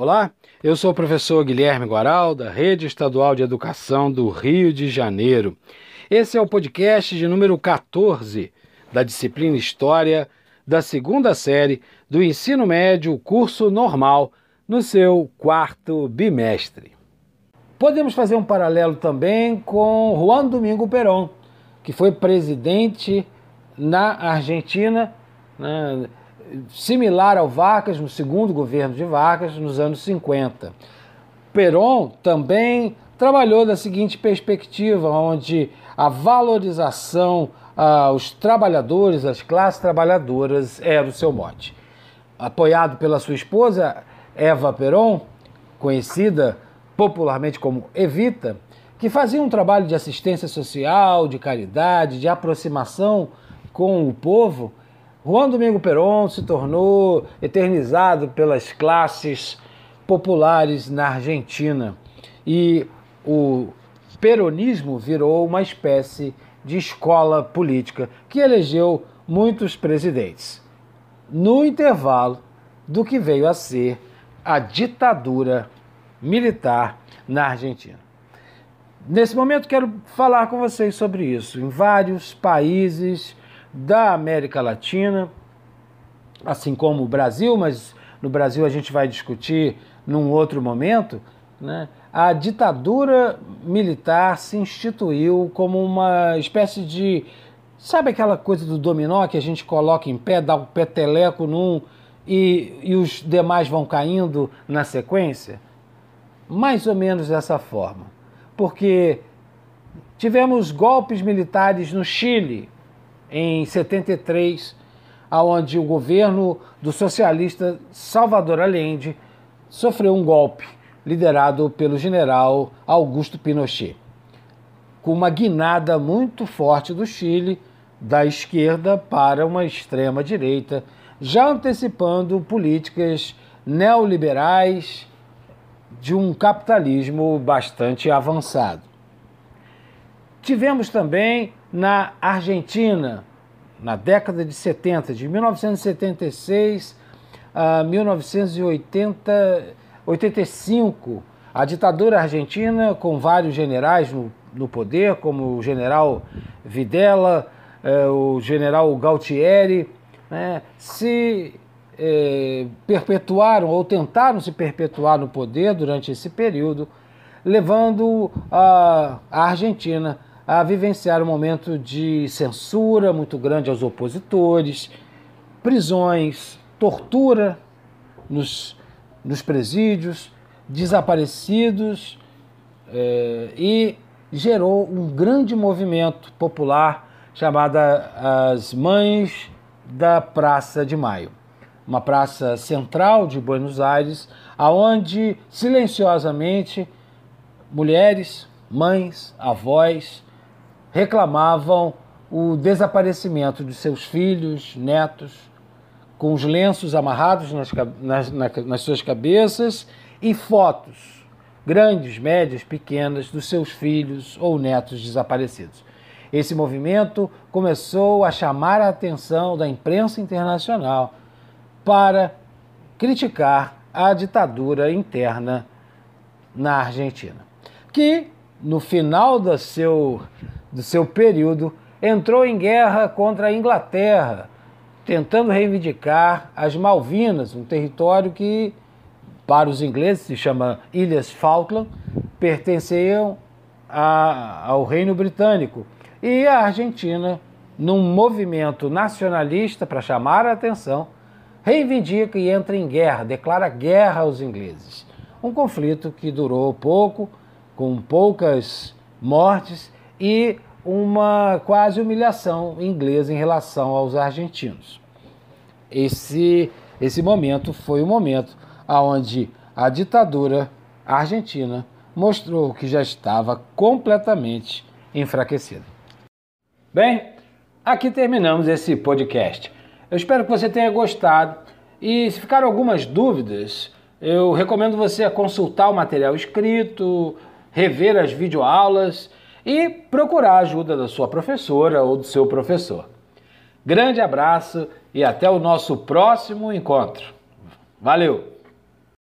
Olá, eu sou o professor Guilherme Guaral, da Rede Estadual de Educação do Rio de Janeiro. Esse é o podcast de número 14 da disciplina História da segunda série do ensino médio, curso normal, no seu quarto bimestre. Podemos fazer um paralelo também com Juan Domingo Perón, que foi presidente na Argentina, né, similar ao Vargas, no segundo governo de Vargas, nos anos 50. Perón também trabalhou da seguinte perspectiva, onde a valorização aos trabalhadores, às classes trabalhadoras, era o seu mote. Apoiado pela sua esposa, Eva Perón, conhecida popularmente como Evita, que fazia um trabalho de assistência social, de caridade, de aproximação com o povo, Juan Domingo Perón se tornou eternizado pelas classes populares na Argentina e o peronismo virou uma espécie de escola política que elegeu muitos presidentes. No intervalo do que veio a ser a ditadura militar na Argentina. Nesse momento quero falar com vocês sobre isso. Em vários países da América Latina, assim como o Brasil, mas no Brasil a gente vai discutir num outro momento, né? a ditadura militar se instituiu como uma espécie de. Sabe aquela coisa do dominó que a gente coloca em pé, dá um peteleco num e, e os demais vão caindo na sequência? Mais ou menos dessa forma. Porque tivemos golpes militares no Chile, em 73, aonde o governo do socialista Salvador Allende sofreu um golpe liderado pelo general Augusto Pinochet, com uma guinada muito forte do Chile da esquerda para uma extrema direita, já antecipando políticas neoliberais de um capitalismo bastante avançado. Tivemos também na Argentina, na década de 70, de 1976 a 1985, a ditadura argentina, com vários generais no, no poder, como o general Videla, eh, o general Galtieri, né, se eh, perpetuaram ou tentaram se perpetuar no poder durante esse período, levando a, a Argentina a vivenciar um momento de censura muito grande aos opositores, prisões, tortura nos, nos presídios, desaparecidos eh, e gerou um grande movimento popular chamado as Mães da Praça de Maio, uma praça central de Buenos Aires, aonde silenciosamente mulheres, mães, avós, reclamavam o desaparecimento de seus filhos, netos, com os lenços amarrados nas, nas, nas suas cabeças e fotos, grandes, médias, pequenas, dos seus filhos ou netos desaparecidos. Esse movimento começou a chamar a atenção da imprensa internacional para criticar a ditadura interna na Argentina, que no final do seu do seu período, entrou em guerra contra a Inglaterra, tentando reivindicar as Malvinas, um território que, para os ingleses, se chama Ilhas Falkland, pertenciam a, ao Reino Britânico. E a Argentina, num movimento nacionalista para chamar a atenção, reivindica e entra em guerra, declara guerra aos ingleses. Um conflito que durou pouco, com poucas mortes e uma quase humilhação inglesa em relação aos argentinos. Esse, esse momento foi o momento onde a ditadura argentina mostrou que já estava completamente enfraquecida. Bem, aqui terminamos esse podcast. Eu espero que você tenha gostado e se ficaram algumas dúvidas, eu recomendo você consultar o material escrito, rever as videoaulas e procurar a ajuda da sua professora ou do seu professor. Grande abraço e até o nosso próximo encontro. Valeu!